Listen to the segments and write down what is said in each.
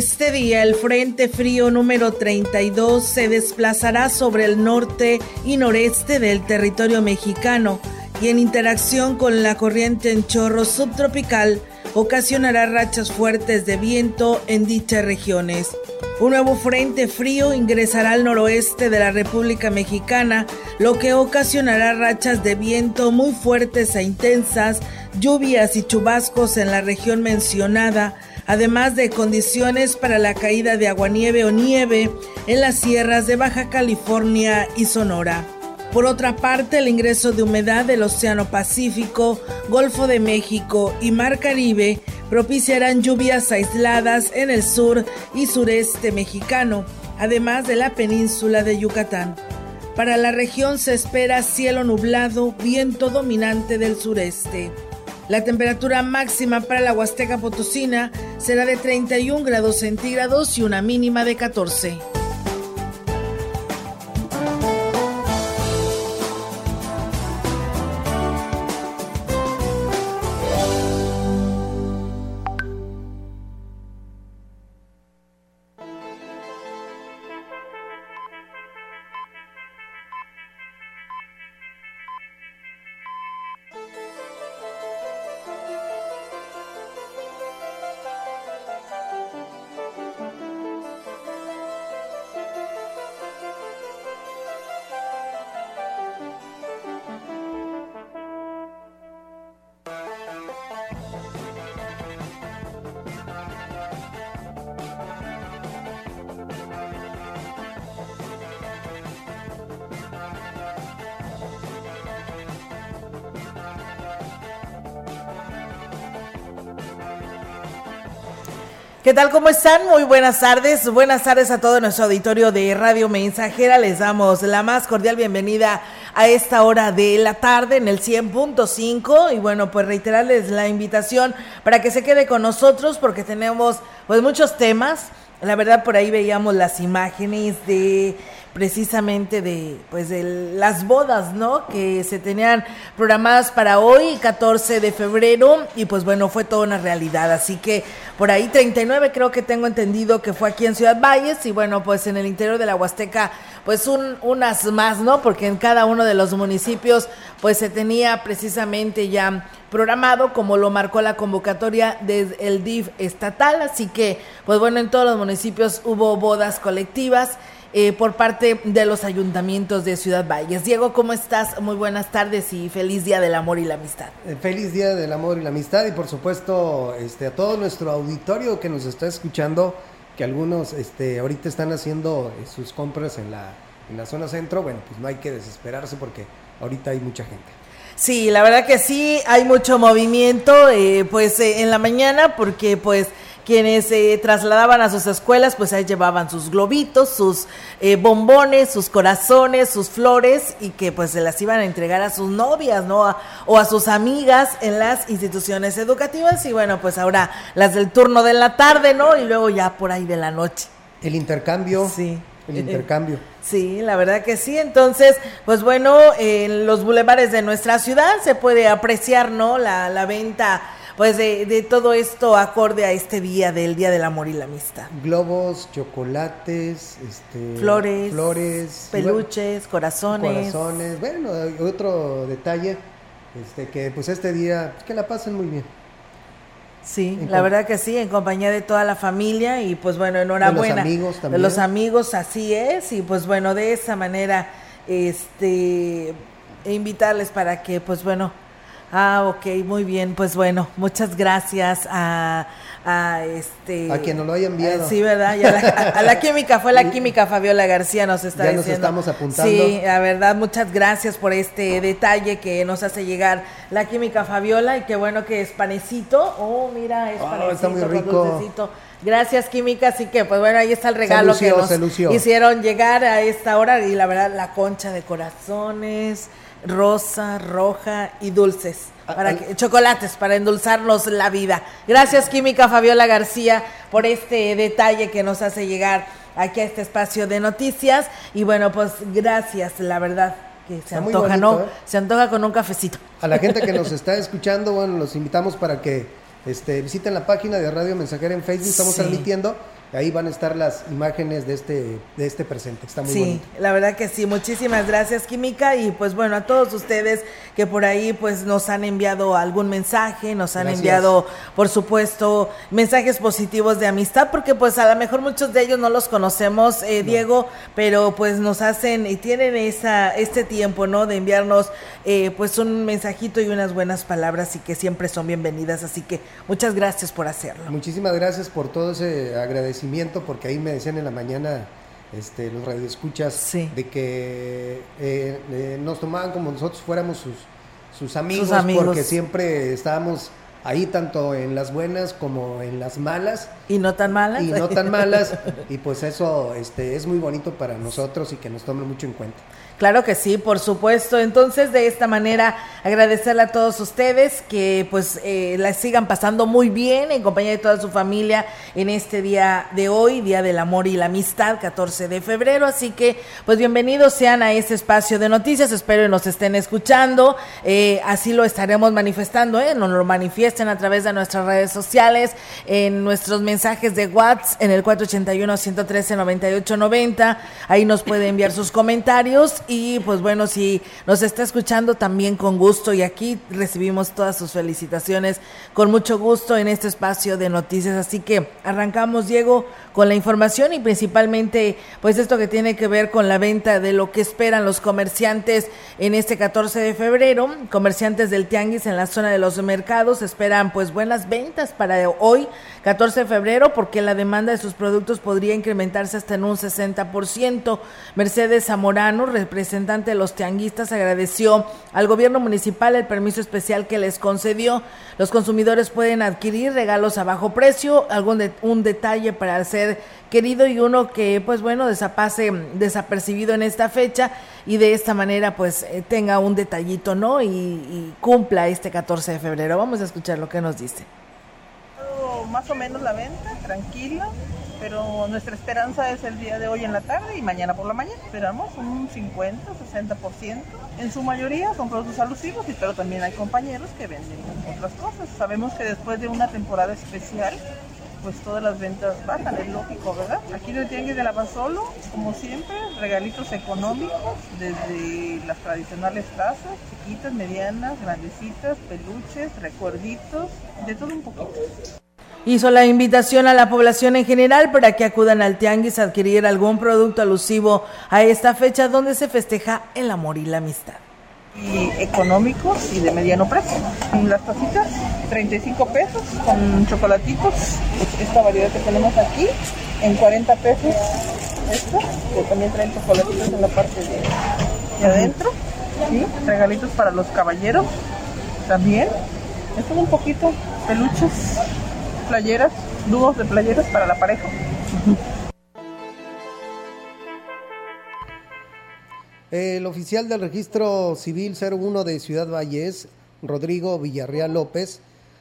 Este día el Frente Frío número 32 se desplazará sobre el norte y noreste del territorio mexicano y en interacción con la corriente en chorro subtropical ocasionará rachas fuertes de viento en dichas regiones. Un nuevo frente frío ingresará al noroeste de la República Mexicana, lo que ocasionará rachas de viento muy fuertes e intensas, lluvias y chubascos en la región mencionada, además de condiciones para la caída de aguanieve o nieve en las sierras de Baja California y Sonora. Por otra parte, el ingreso de humedad del Océano Pacífico, Golfo de México y Mar Caribe propiciarán lluvias aisladas en el sur y sureste mexicano, además de la península de Yucatán. Para la región se espera cielo nublado, viento dominante del sureste. La temperatura máxima para la Huasteca Potosina será de 31 grados centígrados y una mínima de 14. ¿Qué tal? ¿Cómo están? Muy buenas tardes. Buenas tardes a todo nuestro auditorio de Radio Mensajera. Les damos la más cordial bienvenida a esta hora de la tarde en el 100.5 y bueno, pues reiterarles la invitación para que se quede con nosotros porque tenemos pues muchos temas. La verdad por ahí veíamos las imágenes de precisamente de pues de las bodas, ¿no? Que se tenían programadas para hoy, 14 de febrero y pues bueno, fue toda una realidad, así que por ahí 39 creo que tengo entendido que fue aquí en Ciudad Valles y bueno, pues en el interior de la Huasteca pues un, unas más, ¿no? Porque en cada uno de los municipios pues se tenía precisamente ya programado como lo marcó la convocatoria del DIF estatal, así que pues bueno, en todos los municipios hubo bodas colectivas eh, por parte de los ayuntamientos de Ciudad Valles. Diego, ¿cómo estás? Muy buenas tardes y feliz Día del Amor y la Amistad. Eh, feliz Día del Amor y la Amistad y por supuesto este, a todo nuestro auditorio que nos está escuchando, que algunos este, ahorita están haciendo eh, sus compras en la, en la zona centro, bueno, pues no hay que desesperarse porque ahorita hay mucha gente. Sí, la verdad que sí, hay mucho movimiento, pues en la mañana, porque pues quienes se trasladaban a sus escuelas, pues ahí llevaban sus globitos, sus eh, bombones, sus corazones, sus flores y que pues se las iban a entregar a sus novias, ¿no? o a sus amigas en las instituciones educativas y bueno, pues ahora las del turno de la tarde, ¿no? Y luego ya por ahí de la noche. El intercambio. Sí. El intercambio. Sí, la verdad que sí. Entonces, pues bueno, en los bulevares de nuestra ciudad se puede apreciar, ¿no? La, la venta pues de, todo esto acorde a este día del Día del Amor y la Amistad. Globos, chocolates, este, flores, flores, peluches, corazones. Corazones, bueno, otro detalle, este, que pues este día, que la pasen muy bien. Sí, la verdad que sí, en compañía de toda la familia y pues bueno, enhorabuena. De los amigos también. De los amigos, así es, y pues bueno, de esa manera, este e invitarles para que, pues bueno, ah, ok, muy bien, pues bueno, muchas gracias a, a este... A quien nos lo haya enviado. sí, ¿verdad? a, la, química, fue la química Fabiola García, nos está ya diciendo. nos estamos apuntando. Sí, la verdad, muchas gracias por este detalle que nos hace llegar la química Fabiola y qué bueno que es panecito. Oh, mira, es panecito está muy rico. Gracias, Química. Así que, pues bueno, ahí está el regalo que nos hicieron llegar a esta hora. Y la verdad, la concha de corazones, rosa, roja y dulces. Ah, para que, chocolates para endulzarnos la vida. Gracias, Química Fabiola García, por este detalle que nos hace llegar aquí a este espacio de noticias. Y bueno, pues gracias, la verdad que se antoja, ¿no? ¿eh? Se antoja con un cafecito. A la gente que nos está escuchando, bueno, los invitamos para que este, visiten la página de Radio Mensajera en Facebook, estamos transmitiendo Ahí van a estar las imágenes de este, de este presente. Está muy sí, la verdad que sí. Muchísimas gracias, Química. Y pues bueno, a todos ustedes que por ahí pues nos han enviado algún mensaje, nos han enviado, por supuesto, mensajes positivos de amistad, porque pues a lo mejor muchos de ellos no los conocemos, eh, Diego, pero pues nos hacen y tienen esa, este tiempo, ¿no? De enviarnos eh, pues un mensajito y unas buenas palabras y que siempre son bienvenidas. Así que muchas gracias por hacerlo. Muchísimas gracias por todo ese agradecimiento porque ahí me decían en la mañana este, los radioescuchas de que eh, eh, nos tomaban como nosotros fuéramos sus, sus amigos, porque siempre estábamos ahí tanto en las buenas como en las malas. Y no tan malas. Y no tan malas. y pues eso este, es muy bonito para nosotros y que nos tomen mucho en cuenta. Claro que sí, por supuesto. Entonces, de esta manera, agradecerle a todos ustedes que pues eh, la sigan pasando muy bien en compañía de toda su familia en este día de hoy, Día del Amor y la Amistad, 14 de febrero. Así que, pues bienvenidos sean a este espacio de noticias. Espero que nos estén escuchando. Eh, así lo estaremos manifestando, ¿eh? Nos lo manifiesten a través de nuestras redes sociales, en nuestros mensajes de WhatsApp, en el 481-113-9890. Ahí nos puede enviar sus comentarios y pues bueno, si nos está escuchando también con gusto y aquí recibimos todas sus felicitaciones con mucho gusto en este espacio de noticias. Así que arrancamos, Diego, con la información y principalmente pues esto que tiene que ver con la venta de lo que esperan los comerciantes en este 14 de febrero. Comerciantes del Tianguis en la zona de los mercados esperan pues buenas ventas para hoy, 14 de febrero, porque la demanda de sus productos podría incrementarse hasta en un 60%. Mercedes Zamorano, representante de los tianguistas, agradeció al gobierno municipal el permiso especial que les concedió. Los consumidores pueden adquirir regalos a bajo precio, algún un detalle para querido y uno que, pues bueno, desapase desapercibido en esta fecha y de esta manera, pues eh, tenga un detallito, ¿no? Y, y cumpla este 14 de febrero. Vamos a escuchar lo que nos dice. Más o menos la venta, tranquila pero nuestra esperanza es el día de hoy en la tarde y mañana por la mañana. Esperamos un 50, 60%. En su mayoría son productos alusivos, pero también hay compañeros que venden otras cosas. Sabemos que después de una temporada especial, pues todas las ventas bajan, es lógico, ¿verdad? Aquí el Tianguis de Lavasolo, como siempre, regalitos económicos, desde las tradicionales tazas, chiquitas, medianas, grandecitas, peluches, recuerditos, de todo un poquito hizo la invitación a la población en general para que acudan al tianguis a adquirir algún producto alusivo a esta fecha donde se festeja el amor y la amistad. Y económicos y de mediano precio. Las tacitas, 35 pesos con chocolatitos. Esta variedad que tenemos aquí, en 40 pesos. Esta, que también traen chocolatitos en la parte de, adentro. ¿sí? Regalitos para los caballeros también. Esto es un poquito peluches playeras, dúos de playeras para la pareja. El oficial del registro civil 01 de Ciudad Valles, Rodrigo Villarreal López,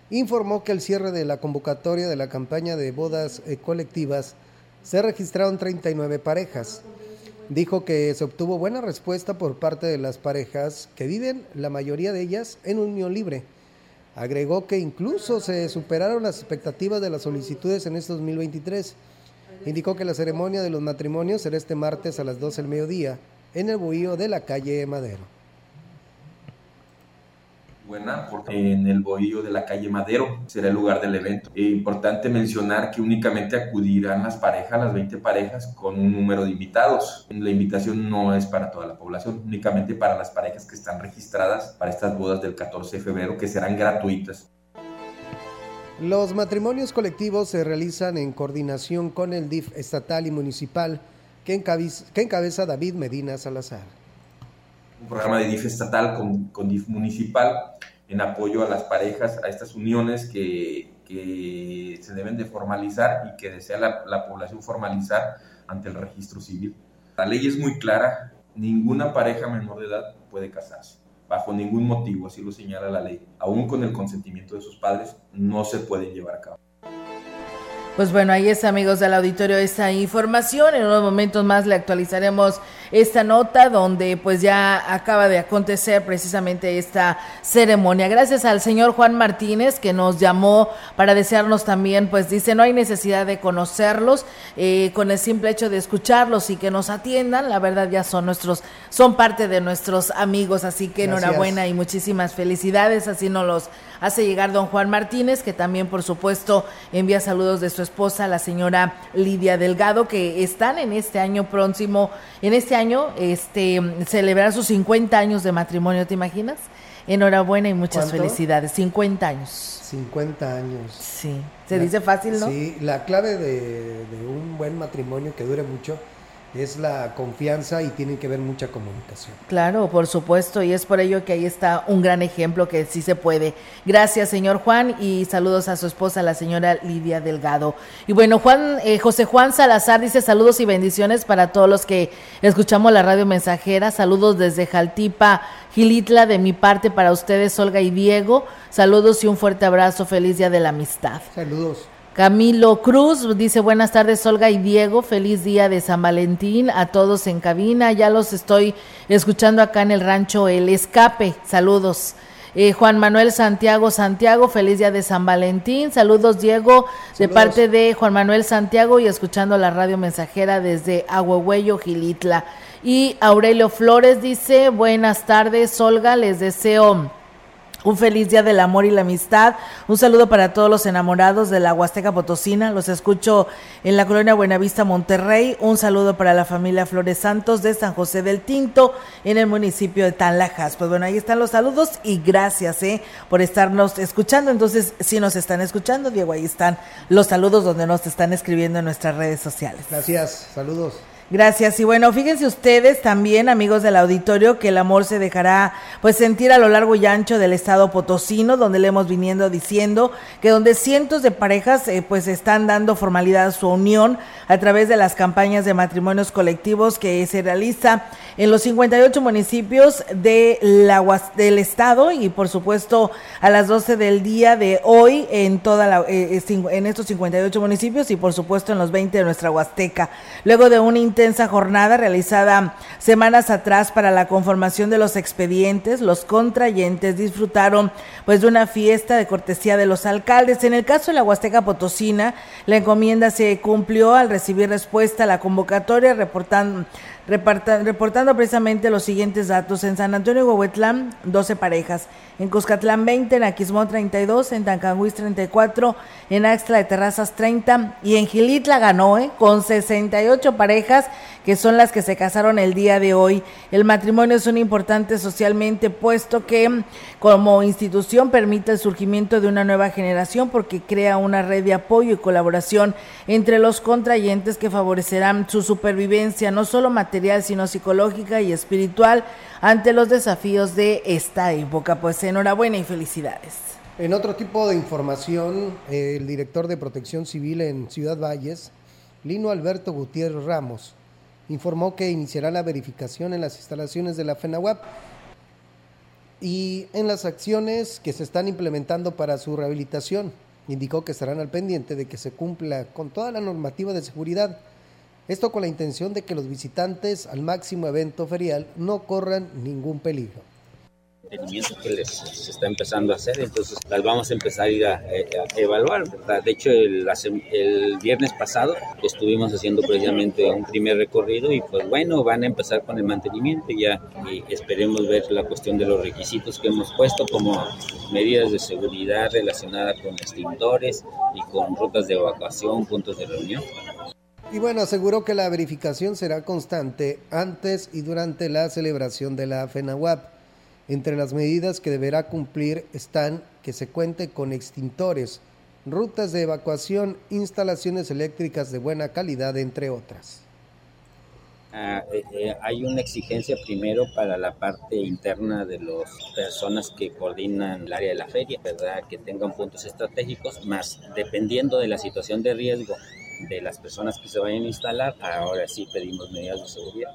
informó que al cierre de la convocatoria de la campaña de bodas eh, colectivas se registraron 39 parejas. Dijo que se obtuvo buena respuesta por parte de las parejas que viven, la mayoría de ellas, en unión libre Agregó que incluso se superaron las expectativas de las solicitudes en este 2023. Indicó que la ceremonia de los matrimonios será este martes a las 12 del mediodía en el buhío de la calle Madero. buena porque en el bohío de la calle Madero será el lugar del evento. Es importante mencionar que únicamente acudirán las parejas, las 20 parejas, con un número de invitados. La invitación no es para toda la población, únicamente para las parejas que están registradas para estas bodas del 14 de febrero que serán gratuitas. Los matrimonios colectivos se realizan en coordinación con el DIF estatal y municipal que encabeza, David Medina Salazar. Un programa de DIF estatal con, DIF municipal en apoyo a las parejas, a estas uniones que, se deben de formalizar y que desea la, la población formalizar ante el registro civil. La ley es muy clara, ninguna pareja menor de edad puede casarse bajo ningún motivo, así lo señala la ley, aún con el consentimiento de sus padres, no se pueden llevar a cabo. Pues bueno, ahí es amigos del auditorio esta información. En unos momentos más le actualizaremos esta nota donde pues ya acaba de acontecer precisamente esta ceremonia. Gracias al señor Juan Martínez que nos llamó para desearnos también, pues dice, no hay necesidad de conocerlos, eh, con el simple hecho de escucharlos y que nos atiendan, la verdad ya son nuestros, son parte de nuestros amigos, así que enhorabuena y muchísimas felicidades, así nos los hace llegar don Juan Martínez, que también por supuesto envía saludos de su esposa, la señora Lidia Delgado, que están en este año próximo, en este año, este, celebrar sus 50 años de matrimonio, ¿te imaginas? Enhorabuena y muchas felicidades. 50 años. 50 años. Sí. Se dice fácil, ¿no? Sí, la clave de, de un buen matrimonio que dure mucho es la confianza y tiene que ver mucha comunicación. Claro, por supuesto, y es por ello que ahí está un gran ejemplo que sí se puede. Gracias, señor Juan, y saludos a su esposa, la señora Lidia Delgado. Y bueno, Juan, eh, José Juan Salazar dice saludos y bendiciones para todos los que escuchamos la radio mensajera. Saludos desde Jaltipa, Gilitla, de mi parte para ustedes, Olga y Diego. Saludos y un fuerte abrazo. Feliz día de la amistad. Saludos. Camilo Cruz dice buenas tardes Olga y Diego, feliz día de San Valentín a todos en cabina, ya los estoy escuchando acá en el rancho El Escape, saludos. Eh, Juan Manuel Santiago Santiago, feliz día de San Valentín, saludos Diego de parte de Juan Manuel Santiago y escuchando la radio mensajera desde Aguahuello, Gilitla. Y Aurelio Flores dice buenas tardes Olga, les deseo un feliz día del amor y la amistad. Un saludo para todos los enamorados de la Huasteca Potosina. Los escucho en la colonia Buenavista, Monterrey. Un saludo para la familia Flores Santos de San José del Tinto en el municipio de Tanlajas. Pues bueno, ahí están los saludos y gracias eh, por estarnos escuchando. Entonces, si nos están escuchando, Diego, ahí están los saludos donde nos están escribiendo en nuestras redes sociales. Gracias, saludos. Gracias. Y bueno, fíjense ustedes también, amigos del auditorio, que el amor se dejará pues sentir a lo largo y ancho del estado potosino, donde le hemos viniendo diciendo que donde cientos de parejas eh, pues están dando formalidad a su unión a través de las campañas de matrimonios colectivos que se realiza en los 58 municipios de la, del estado y por supuesto a las 12 del día de hoy en toda la, eh, eh, en estos 58 municipios y por supuesto en los 20 de nuestra Huasteca. Luego de un jornada realizada semanas atrás para la conformación de los expedientes, los contrayentes disfrutaron pues de una fiesta de cortesía de los alcaldes. En el caso de la Huasteca Potosina, la encomienda se cumplió al recibir respuesta a la convocatoria reportando reportando precisamente los siguientes datos. En San Antonio Huehuetlán, 12 parejas. En Cuscatlán, 20. En Aquismón, 32. En Tancanguis, 34. En Axtla de Terrazas, 30. Y en Gilitla ganó, ¿eh? Con 68 parejas, que son las que se casaron el día de hoy. El matrimonio es un importante socialmente, puesto que como institución permite el surgimiento de una nueva generación, porque crea una red de apoyo y colaboración entre los contrayentes que favorecerán su supervivencia, no solo material, sino psicológica y espiritual ante los desafíos de esta época. Pues enhorabuena y felicidades. En otro tipo de información, el director de Protección Civil en Ciudad Valles, Lino Alberto Gutiérrez Ramos, informó que iniciará la verificación en las instalaciones de la FENAWAP y en las acciones que se están implementando para su rehabilitación. Indicó que estarán al pendiente de que se cumpla con toda la normativa de seguridad esto con la intención de que los visitantes al máximo evento ferial no corran ningún peligro. que les se está empezando a hacer, entonces las vamos a empezar a ir a, evaluar. De hecho, el, el, viernes pasado estuvimos haciendo precisamente un primer recorrido y pues bueno, van a empezar con el mantenimiento ya y esperemos ver la cuestión de los requisitos que hemos puesto como medidas de seguridad relacionadas con extintores y con rutas de evacuación, puntos de reunión. Y bueno, aseguró que la verificación será constante antes y durante la celebración de la FENAWAP. Entre las medidas que deberá cumplir están que se cuente con extintores, rutas de evacuación, instalaciones eléctricas de buena calidad, entre otras. Ah, eh, eh, hay una exigencia primero para la parte interna de las personas que coordinan el área de la feria, ¿verdad? Que tengan puntos estratégicos, más dependiendo de la situación de riesgo de las personas que se vayan a instalar, ahora sí pedimos medidas de seguridad.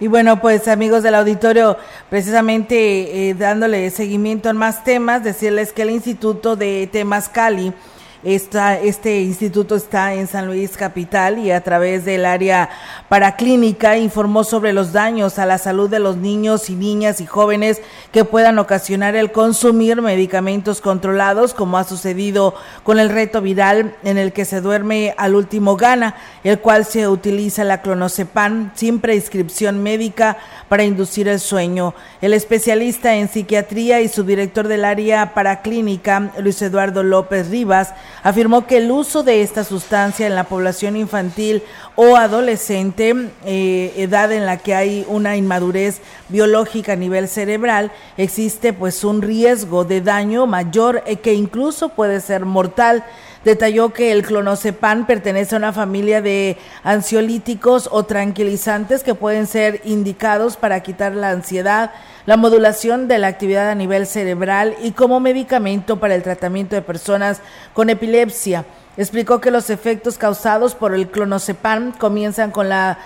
Y bueno, pues amigos del auditorio, precisamente eh, dándole seguimiento a más temas, decirles que el Instituto de Temas Cali este instituto está en San Luis Capital y a través del área paraclínica informó sobre los daños a la salud de los niños y niñas y jóvenes que puedan ocasionar el consumir medicamentos controlados, como ha sucedido con el reto viral en el que se duerme al último gana, el cual se utiliza la clonazepam sin prescripción médica para inducir el sueño. El especialista en psiquiatría y subdirector del área paraclínica, Luis Eduardo López Rivas, afirmó que el uso de esta sustancia en la población infantil o adolescente, eh, edad en la que hay una inmadurez biológica a nivel cerebral, existe pues un riesgo de daño mayor e que incluso puede ser mortal. Detalló que el clonazepam pertenece a una familia de ansiolíticos o tranquilizantes que pueden ser indicados para quitar la ansiedad, la modulación de la actividad a nivel cerebral y como medicamento para el tratamiento de personas con epilepsia. Explicó que los efectos causados por el clonazepam comienzan con la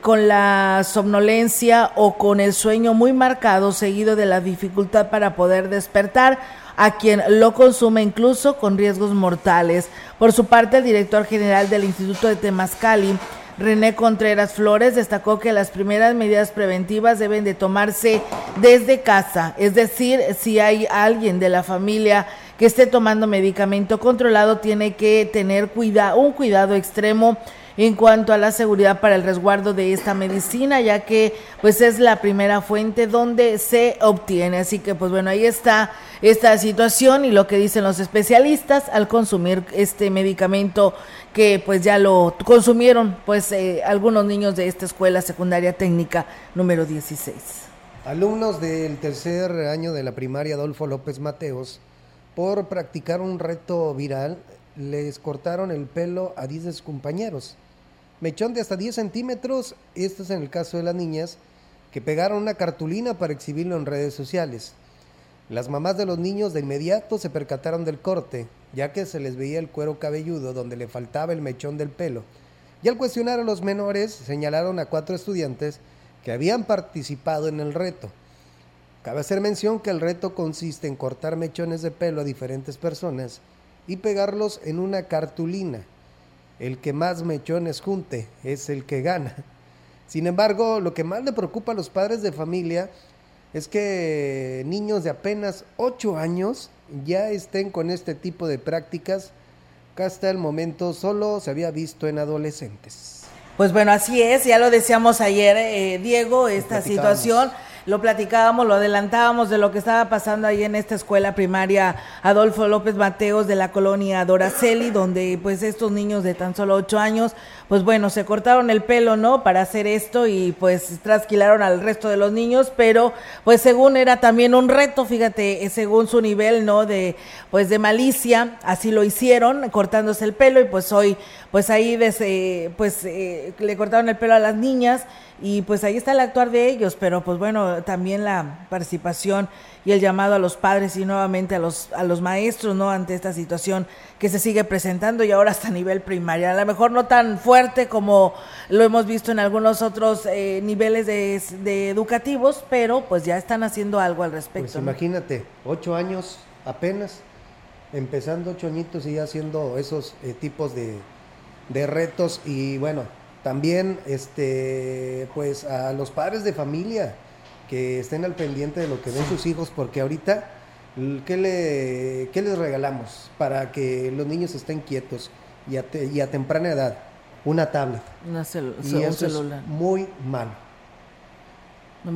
con la somnolencia o con el sueño muy marcado seguido de la dificultad para poder despertar a quien lo consume incluso con riesgos mortales. Por su parte, el director general del Instituto de Temascali, René Contreras Flores, destacó que las primeras medidas preventivas deben de tomarse desde casa, es decir, si hay alguien de la familia que esté tomando medicamento controlado, tiene que tener cuida un cuidado extremo en cuanto a la seguridad para el resguardo de esta medicina, ya que pues es la primera fuente donde se obtiene. Así que pues bueno, ahí está esta situación y lo que dicen los especialistas al consumir este medicamento que pues ya lo consumieron pues eh, algunos niños de esta escuela secundaria técnica número 16. Alumnos del tercer año de la primaria Adolfo López Mateos, por practicar un reto viral, les cortaron el pelo a 10 compañeros mechón de hasta 10 centímetros, esto es en el caso de las niñas, que pegaron una cartulina para exhibirlo en redes sociales. Las mamás de los niños de inmediato se percataron del corte, ya que se les veía el cuero cabelludo donde le faltaba el mechón del pelo. Y al cuestionar a los menores, señalaron a cuatro estudiantes que habían participado en el reto. Cabe hacer mención que el reto consiste en cortar mechones de pelo a diferentes personas y pegarlos en una cartulina el que más mechones junte es el que gana. Sin embargo, lo que más le preocupa a los padres de familia es que niños de apenas 8 años ya estén con este tipo de prácticas que hasta el momento solo se había visto en adolescentes. Pues bueno, así es, ya lo decíamos ayer, eh, Diego, esta situación lo platicábamos, lo adelantábamos de lo que estaba pasando ahí en esta escuela primaria Adolfo López Mateos de la colonia Doraceli, donde pues estos niños de tan solo ocho años, pues bueno, se cortaron el pelo, ¿no? Para hacer esto y pues trasquilaron al resto de los niños, pero pues según era también un reto, fíjate, según su nivel, ¿no? De pues de malicia, así lo hicieron, cortándose el pelo y pues hoy, pues ahí desde, pues eh, le cortaron el pelo a las niñas y pues ahí está el actuar de ellos, pero pues bueno, también la participación y el llamado a los padres y nuevamente a los, a los maestros, ¿no? Ante esta situación que se sigue presentando y ahora hasta a nivel primaria. A lo mejor no tan fuerte como lo hemos visto en algunos otros eh, niveles de, educativos, pero pues ya están haciendo algo al respecto. Pues imagínate, ocho años apenas, empezando ocho añitos y ya haciendo esos eh, tipos de, de retos y bueno, también este pues a los padres de familia que estén al pendiente de lo que ven sus hijos, porque ahorita, ¿qué, le, ¿qué les regalamos para que los niños estén quietos y a, y a temprana edad? Una tablet. Una y eso celular. Es muy malo.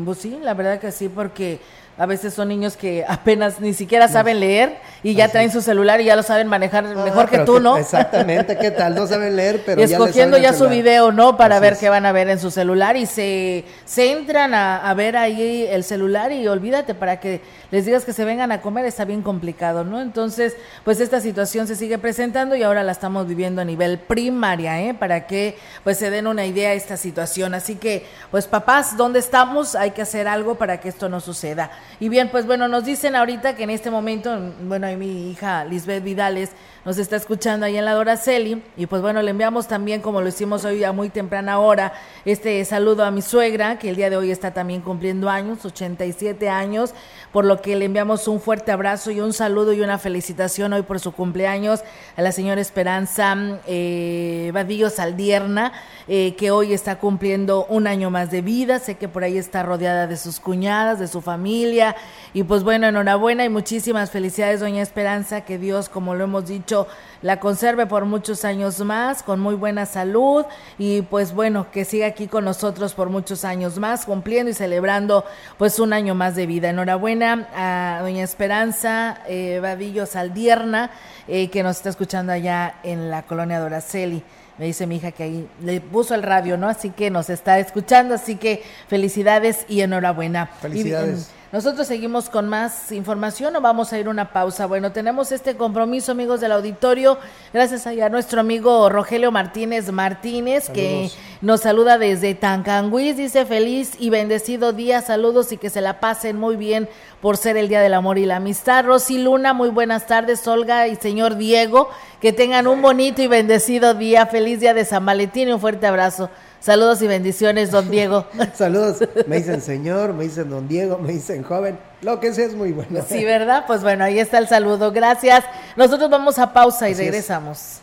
Pues sí, la verdad que sí, porque a veces son niños que apenas ni siquiera saben leer y ya traen su celular y ya lo saben manejar mejor que tú, ¿no? Exactamente, ¿qué tal? No saben leer, pero y escogiendo ya, su video, ¿no? Para ver qué van a ver en su celular y se, se entran a, ver ahí el celular y olvídate, para que les digas que se vengan a comer está bien complicado, ¿no? Entonces, pues esta situación se sigue presentando y ahora la estamos viviendo a nivel primaria, ¿eh? Para que pues se den una idea de esta situación. Así que, pues papás, ¿dónde estamos? Hay que hacer algo para que esto no suceda. Y bien, pues bueno, nos dicen ahorita que en este momento, bueno, ahí mi hija Lisbeth Vidales nos está escuchando ahí en la Doraceli. Y pues bueno, le enviamos también, como lo hicimos hoy a muy temprana hora, este saludo a mi suegra, que el día de hoy está también cumpliendo años, 87 años, por lo que le enviamos un fuerte abrazo y un saludo y una felicitación hoy por su cumpleaños a la señora Esperanza eh, Badillo Saldierna, eh, que hoy está cumpliendo un año más de vida, sé que por ahí está rodeada de sus cuñadas, de su familia, y pues bueno, enhorabuena y muchísimas felicidades, doña Esperanza, que Dios, como lo hemos dicho, la conserve por muchos años más, con muy buena salud y pues bueno, que siga aquí con nosotros por muchos años más, cumpliendo y celebrando pues un año más de vida. Enhorabuena a doña Esperanza eh, Vadillo Saldierna, eh, que nos está escuchando allá en la colonia Doraceli me dice mi hija que ahí le puso el radio, ¿no? Así que nos está escuchando, así que felicidades y enhorabuena. Felicidades. Nosotros seguimos con más información o vamos a ir a una pausa. Bueno, tenemos este compromiso, amigos del auditorio, gracias a nuestro amigo Rogelio Martínez Martínez, que nos saluda desde Tancanguis, dice feliz y bendecido día, saludos y que se la pasen muy bien por ser el Día del Amor y la Amistad. Rosy Luna, muy buenas tardes, Olga y señor Diego, que tengan un bonito y bendecido día, feliz día de San Valentín y un fuerte abrazo. Saludos y bendiciones, don Diego. Saludos. Me dicen señor, me dicen don Diego, me dicen joven. Lo que sea es muy bueno. Sí, ¿verdad? Pues bueno, ahí está el saludo. Gracias. Nosotros vamos a pausa y regresamos.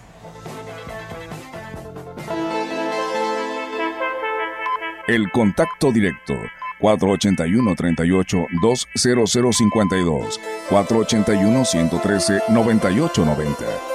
El contacto directo 481-38-20052, 481-113-9890.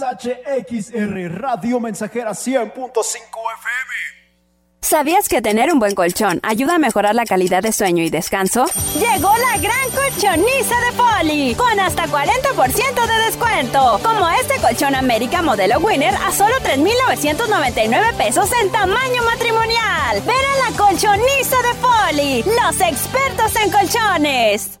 XHXR Radio Mensajera 100.5 FM. ¿Sabías que tener un buen colchón ayuda a mejorar la calidad de sueño y descanso? Llegó la gran colchoniza de Poli, con hasta 40% de descuento. Como este colchón América modelo Winner a solo 3,999 pesos en tamaño matrimonial. Ven a la colchoniza de Poli, los expertos en colchones.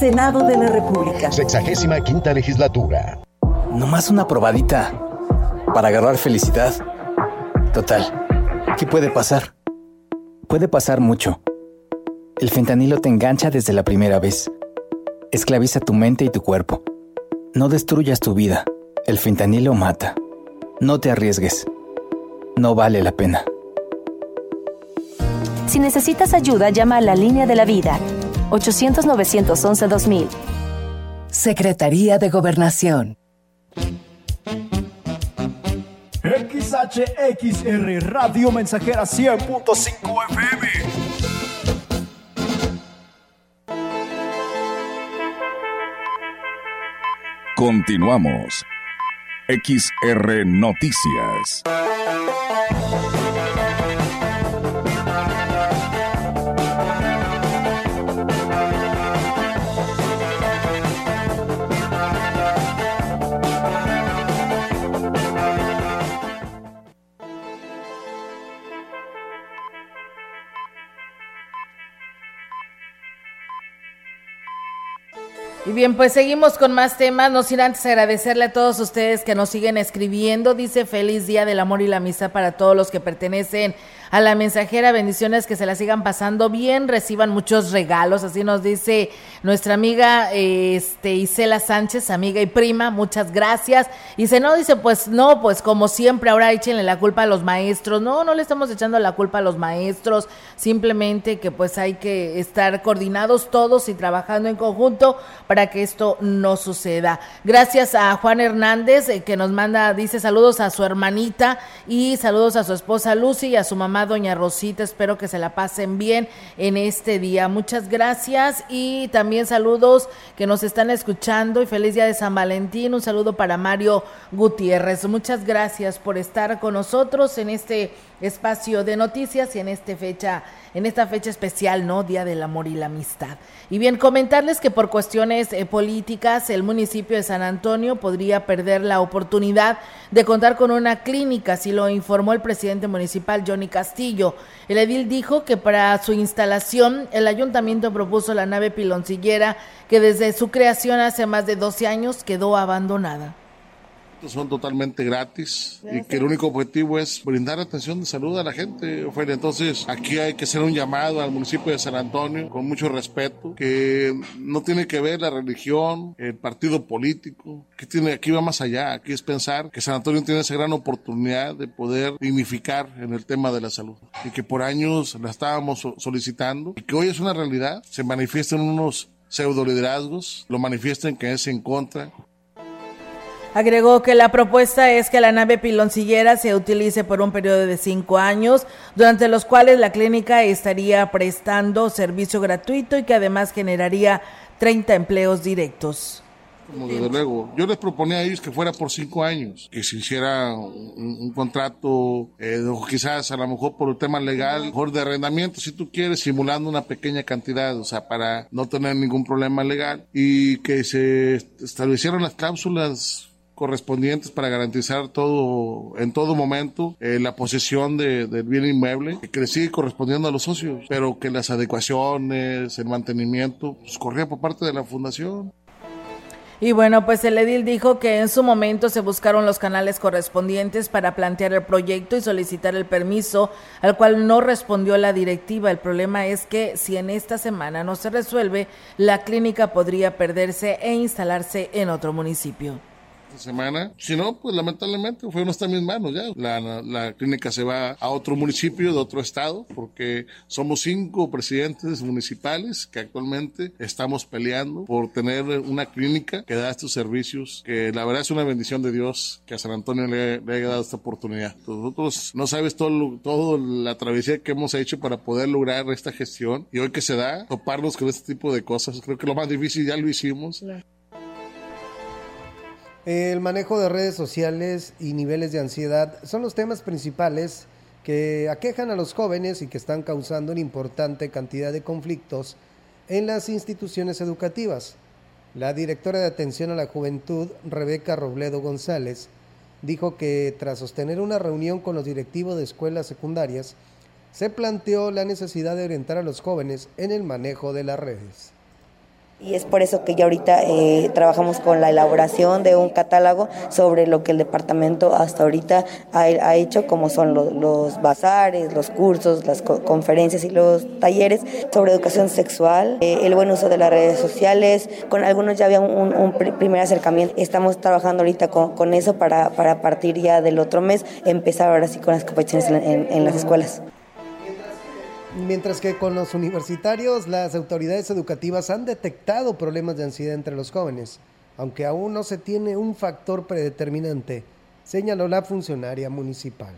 Senado de la República. Sexagésima quinta legislatura. Nomás una probadita para agarrar felicidad. Total, ¿qué puede pasar? Puede pasar mucho. El fentanilo te engancha desde la primera vez. Esclaviza tu mente y tu cuerpo. No destruyas tu vida El fentanilo mata. No te arriesgues. No vale la pena. Si necesitas ayuda, llama a la línea de la vida. 800-911-2000. Secretaría de Gobernación. XHXR Radio Mensajera 100.5 FM. Continuamos. XR Noticias. Bien, pues seguimos con más temas. No sin antes agradecerle a todos ustedes que nos siguen escribiendo. Dice feliz día del amor y la amistad para todos los que pertenecen a la mensajera. Bendiciones que se la sigan pasando bien, reciban muchos regalos. Así nos dice nuestra amiga este, Isela Sánchez, amiga y prima. Muchas gracias. Y se no, dice, pues no, pues como siempre, ahora échenle la culpa a los maestros. No, no le estamos echando la culpa a los maestros. Simplemente que pues hay que estar coordinados todos y trabajando en conjunto para que esto no suceda. Gracias a Juan Hernández eh, que nos manda, dice saludos a su hermanita y saludos a su esposa Lucy y a su mamá doña Rosita. Espero que se la pasen bien en este día. Muchas gracias y también saludos que nos están escuchando y feliz día de San Valentín. Un saludo para Mario Gutiérrez. Muchas gracias por estar con nosotros en este espacio de noticias y en esta fecha, en esta fecha especial, ¿no? Día del amor y la amistad. Y bien, comentarles que por cuestiones eh, políticas el municipio de San Antonio podría perder la oportunidad de contar con una clínica, así lo informó el presidente municipal Johnny Castillo. El edil dijo que para su instalación el ayuntamiento propuso la nave piloncillera que desde su creación hace más de 12 años quedó abandonada son totalmente gratis y que el único objetivo es brindar atención de salud a la gente, Entonces, aquí hay que hacer un llamado al municipio de San Antonio con mucho respeto, que no tiene que ver la religión, el partido político, que tiene, aquí va más allá, aquí es pensar que San Antonio tiene esa gran oportunidad de poder dignificar en el tema de la salud. Y que por años la estábamos solicitando y que hoy es una realidad, se manifiestan unos pseudo liderazgos, lo manifiestan que es en contra Agregó que la propuesta es que la nave piloncillera se utilice por un periodo de cinco años, durante los cuales la clínica estaría prestando servicio gratuito y que además generaría 30 empleos directos. desde luego. Yo les proponía a ellos que fuera por cinco años, que se hiciera un, contrato, eh, quizás a lo mejor por el tema legal, mejor de arrendamiento, si tú quieres, simulando una pequeña cantidad, o sea, para no tener ningún problema legal, y que se establecieran las cláusulas correspondientes para garantizar todo, en todo momento, eh, la posesión de, del bien inmueble, que le correspondiendo a los socios, pero que las adecuaciones, el mantenimiento, pues corría por parte de la fundación. Y bueno, pues el edil dijo que en su momento se buscaron los canales correspondientes para plantear el proyecto y solicitar el permiso, al cual no respondió la directiva. El problema es que si en esta semana no se resuelve, la clínica podría perderse e instalarse en otro municipio semana. Si no, pues lamentablemente fue no está en mis manos ya. La, la, clínica se va a otro municipio de otro estado porque somos cinco presidentes municipales que actualmente estamos peleando por tener una clínica que da estos servicios que la verdad es una bendición de Dios que a San Antonio le, le haya dado esta oportunidad. Nosotros no sabes todo, todo la travesía que hemos hecho para poder lograr esta gestión y hoy que se da, toparnos con este tipo de cosas. Creo que lo más difícil ya lo hicimos. El manejo de redes sociales y niveles de ansiedad son los temas principales que aquejan a los jóvenes y que están causando una importante cantidad de conflictos en las instituciones educativas. La directora de Atención a la Juventud, Rebeca Robledo González, dijo que tras sostener una reunión con los directivos de escuelas secundarias, se planteó la necesidad de orientar a los jóvenes en el manejo de las redes Y es por eso que ya ahorita eh, trabajamos con la elaboración de un catálogo sobre lo que el departamento hasta ahorita ha, hecho, como son los bazares, los cursos, las conferencias y los talleres sobre educación sexual, eh, el buen uso de las redes sociales. Con algunos ya había un, primer acercamiento. Estamos trabajando ahorita con, eso para, para partir ya del otro mes, empezar ahora sí con las competiciones en las escuelas. Mientras que con los universitarios, las autoridades educativas han detectado problemas de ansiedad entre los jóvenes, aunque aún no se tiene un factor predeterminante, señaló la funcionaria municipal.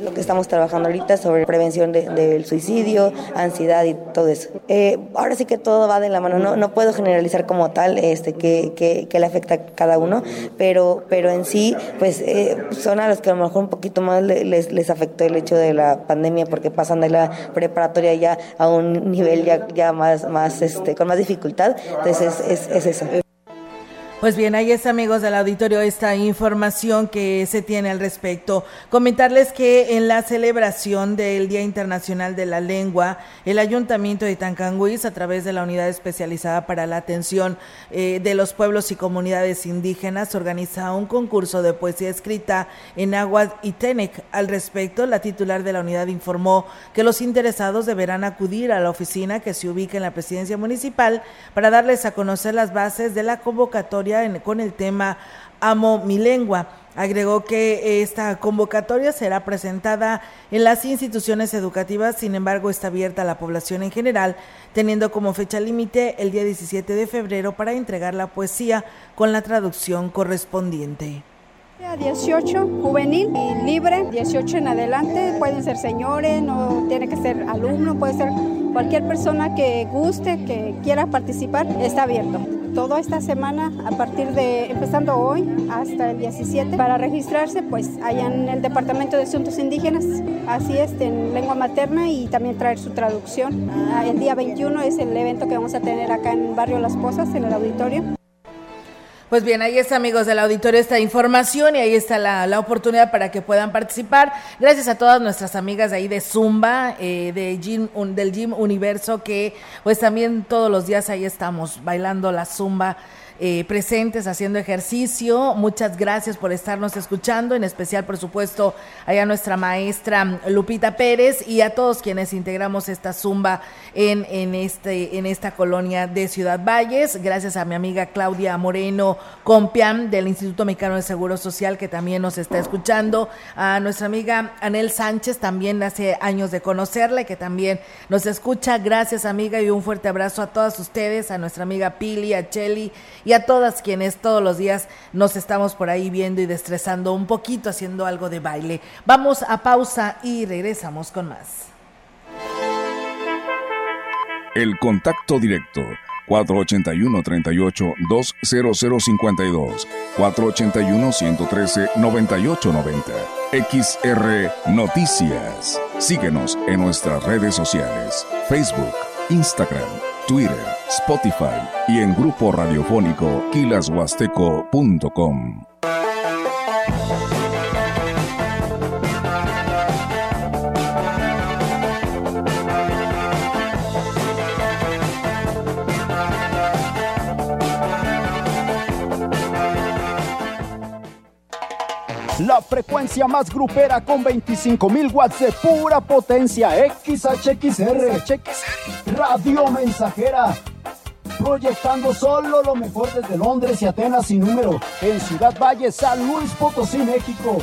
Lo que estamos trabajando ahorita sobre prevención del suicidio, ansiedad y todo eso. Eh, ahora sí que todo va de la mano, no, no puedo generalizar como tal este, que, que, le afecta a cada uno, pero, pero en sí, pues eh, son a los que a lo mejor un poquito más les, les afectó el hecho de la pandemia porque pasan de la preparatoria ya a un nivel ya, ya más, más este, con más dificultad. Entonces es, es eso. Pues bien, ahí está amigos del auditorio esta información que se tiene al respecto. Comentarles que en la celebración del Día Internacional de la Lengua, el Ayuntamiento de Tancanguis, a través de la Unidad Especializada para la Atención eh, de los Pueblos y Comunidades Indígenas, organiza un concurso de poesía escrita en Aguas y Tenec. Al respecto, la titular de la unidad informó que los interesados deberán acudir a la oficina que se ubica en la presidencia municipal para darles a conocer las bases de la convocatoria con el tema Amo mi lengua. Agregó que esta convocatoria será presentada en las instituciones educativas, sin embargo está abierta a la población en general, teniendo como fecha límite el día 17 de febrero para entregar la poesía con la traducción correspondiente. 18, juvenil y libre, 18 en adelante, pueden ser señores, no tiene que ser alumno, puede ser cualquier persona que guste, que quiera participar, está abierto toda esta semana, a partir de, empezando hoy hasta el 17, para registrarse, pues allá en el Departamento de Asuntos Indígenas, así es, en lengua materna y también traer su traducción. Ah, el día 21 es el evento que vamos a tener acá en Barrio Las Posas, en el auditorio. Pues bien, ahí está, amigos del auditorio, esta información y ahí está la, oportunidad para que puedan participar. Gracias a todas nuestras amigas de ahí de Zumba, eh, de Gym, del Gym Universo, que pues también todos los días ahí estamos bailando la Zumba eh, presentes haciendo ejercicio. Muchas gracias por estarnos escuchando, en especial, por supuesto, a nuestra maestra Lupita Pérez y a todos quienes integramos esta zumba en, en, este, en esta colonia de Ciudad Valles. Gracias a mi amiga Claudia Moreno Compián del Instituto Mexicano de Seguro Social que también nos está escuchando. A nuestra amiga Anel Sánchez, también hace años de conocerla y que también nos escucha. Gracias, amiga, y un fuerte abrazo a todas ustedes, a nuestra amiga Pili, a Cheli y a todas quienes todos los días nos estamos por ahí viendo y destresando un poquito haciendo algo de baile. Vamos a pausa y regresamos con más. El contacto directo 481-38-20052, 481-113-9890. XR Noticias. Síguenos en nuestras redes sociales, Facebook, Instagram, Twitter, Spotify y en grupo radiofónico kilashuasteco.com. La frecuencia más grupera con 25.000 watts de pura potencia. XHXR. Radio Mensajera. Proyectando solo lo mejor desde Londres y Atenas sin número. En Ciudad Valle, San Luis Potosí, México.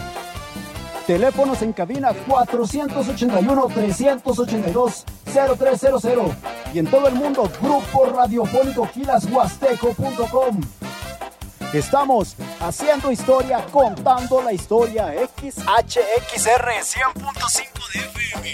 Teléfonos en cabina 481-382-0300. Y en todo el mundo, Grupo Radiofónico Huasteco.com. Estamos haciendo historia, contando la historia. XHXR 100.5 de FM.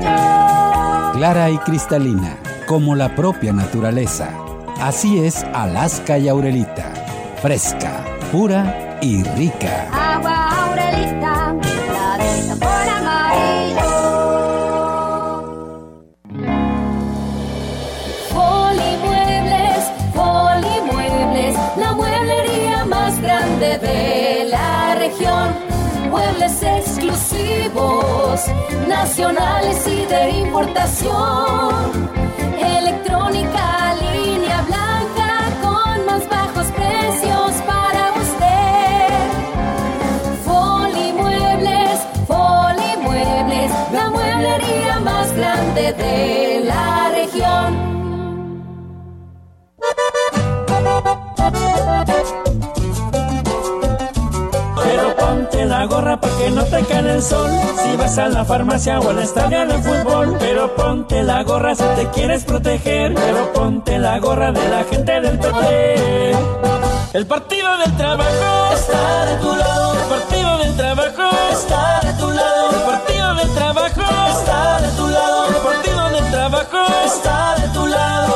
Clara y cristalina, como la propia naturaleza. Así es Alaska y Aurelita. Fresca, pura y rica. Agua Aurelita, la de sabor amarillo. Polimuebles, Polimuebles, la mueblería más grande de la región. Muebles exclusivos, nacionales y de importación. Electrónica, línea blanca gorra para que no te cae el sol. Si vas a la farmacia o al estadio de fútbol. Pero ponte la gorra si te quieres proteger. Pero ponte la gorra de la gente del PT. El partido del trabajo está de tu lado. El partido del trabajo está de tu lado. El partido del trabajo está de tu lado. El partido del trabajo está de tu lado.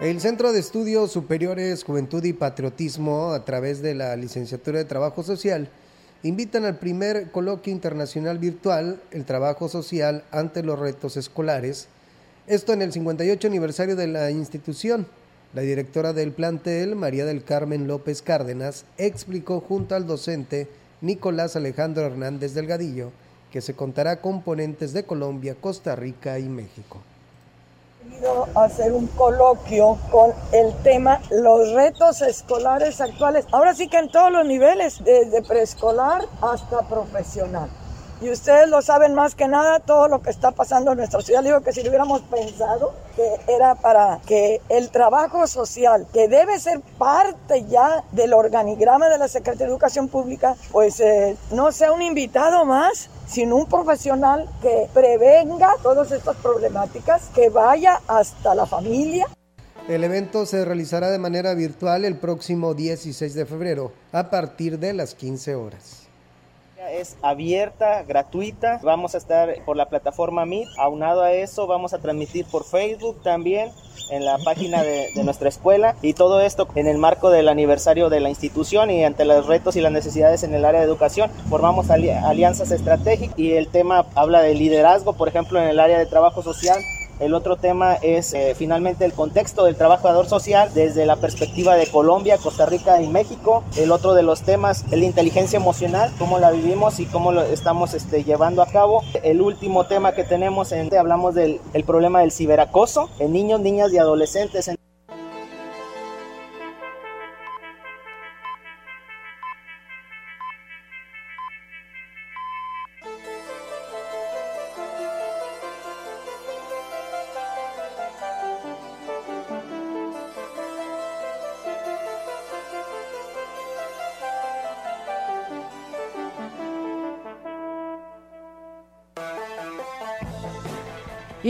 El Centro de Estudios Superiores Juventud y Patriotismo, a través de la Licenciatura de Trabajo Social, invitan al primer coloquio internacional virtual, el trabajo social ante los retos escolares, esto en el 58 aniversario de la institución. La directora del plantel, María del Carmen López Cárdenas, explicó junto al docente Nicolás Alejandro Hernández Delgadillo que se contará con ponentes de Colombia, Costa Rica y México hacer un coloquio con el tema los retos escolares actuales. Ahora sí que en todos los niveles, desde preescolar hasta profesional. Y ustedes lo saben más que nada, todo lo que está pasando en nuestra ciudad. Digo que si hubiéramos pensado que era para que el trabajo social, que debe ser parte ya del organigrama de la Secretaría de Educación Pública, pues eh, no sea un invitado más, sino un profesional que prevenga todas estas problemáticas, que vaya hasta la familia. El evento se realizará de manera virtual el próximo 16 de febrero a partir de las 15 horas. Es abierta, gratuita. Vamos a estar por la plataforma Meet. Aunado a eso, vamos a transmitir por Facebook también en la página de, de, nuestra escuela y todo esto en el marco del aniversario de la institución y ante los retos y las necesidades en el área de educación formamos ali alianzas estratégicas y el tema habla de liderazgo por ejemplo en el área de trabajo social el otro tema es eh, finalmente el contexto del trabajador social desde la perspectiva de Colombia, Costa Rica y México. El otro de los temas es la inteligencia emocional, cómo la vivimos y cómo lo estamos este, llevando a cabo. El último tema que tenemos, en, hablamos del el problema del ciberacoso en niños, niñas y adolescentes.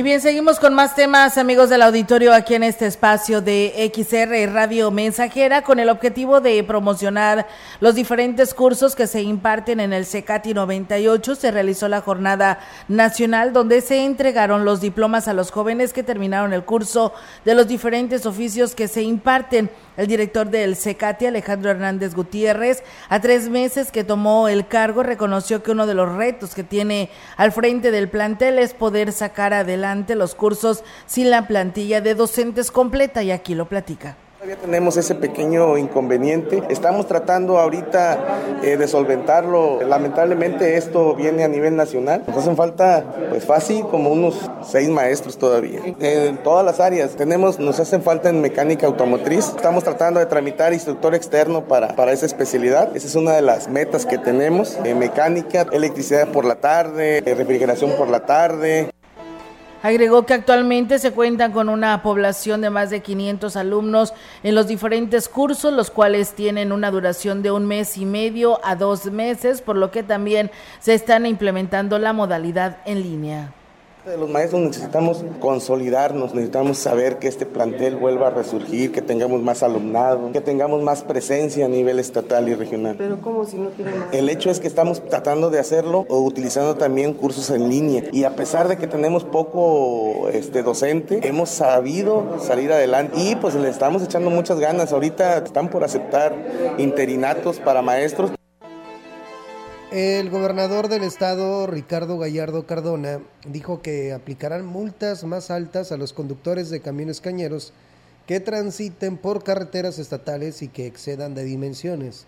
Y bien, seguimos con más temas, amigos del auditorio, aquí en este espacio de XR Radio Mensajera, con el objetivo de promocionar los diferentes cursos que se imparten en el CECATI 98. Se realizó la jornada nacional donde se entregaron los diplomas a los jóvenes que terminaron el curso de los diferentes oficios que se imparten. El director del CECATI, Alejandro Hernández Gutiérrez, a tres meses que tomó el cargo, reconoció que uno de los retos que tiene al frente del plantel es poder sacar adelante adelante los cursos sin la plantilla de docentes completa y aquí lo platica. Todavía tenemos ese pequeño inconveniente. Estamos tratando ahorita eh, de solventarlo. Lamentablemente esto viene a nivel nacional. Nos hacen falta, pues fácil, como unos seis maestros todavía. En todas las áreas. Tenemos, nos hacen falta en mecánica automotriz. Estamos tratando de tramitar instructor externo para, para esa especialidad. Esa es una de las metas que tenemos. En mecánica, electricidad por la tarde, eh, refrigeración por la tarde. Agregó que actualmente se cuentan con una población de más de 500 alumnos en los diferentes cursos, los cuales tienen una duración de un mes y medio a dos meses, por lo que también se están implementando la modalidad en línea. Los maestros necesitamos consolidarnos, necesitamos saber que este plantel vuelva a resurgir, que tengamos más alumnado, que tengamos más presencia a nivel estatal y regional. Pero ¿cómo si no tiene más? El hecho es que estamos tratando de hacerlo o utilizando también cursos en línea y a pesar de que tenemos poco este, docente, hemos sabido salir adelante y pues le estamos echando muchas ganas. Ahorita están por aceptar interinatos para maestros. El gobernador del estado, Ricardo Gallardo Cardona, dijo que aplicarán multas más altas a los conductores de camiones cañeros que transiten por carreteras estatales y que excedan de dimensiones.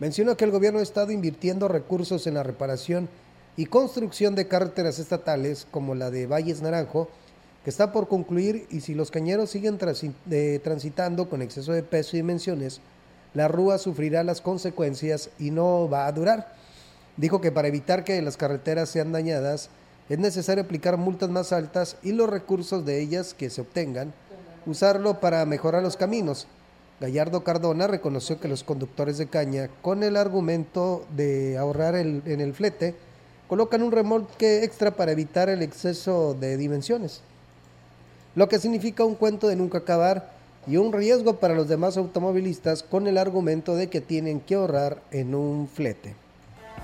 Mencionó que el gobierno ha estado invirtiendo recursos en la reparación y construcción de carreteras estatales como la de Valles Naranjo, que está por concluir y si los cañeros siguen eh, transitando con exceso de peso y dimensiones, la rúa sufrirá las consecuencias y no va a durar. Dijo que para evitar que las carreteras sean dañadas es necesario aplicar multas más altas y los recursos de ellas que se obtengan, usarlo para mejorar los caminos. Gallardo Cardona reconoció que los conductores de caña, con el argumento de ahorrar en el flete, colocan un remolque extra para evitar el exceso de dimensiones, lo que significa un cuento de nunca acabar y un riesgo para los demás automovilistas con el argumento de que tienen que ahorrar en un flete.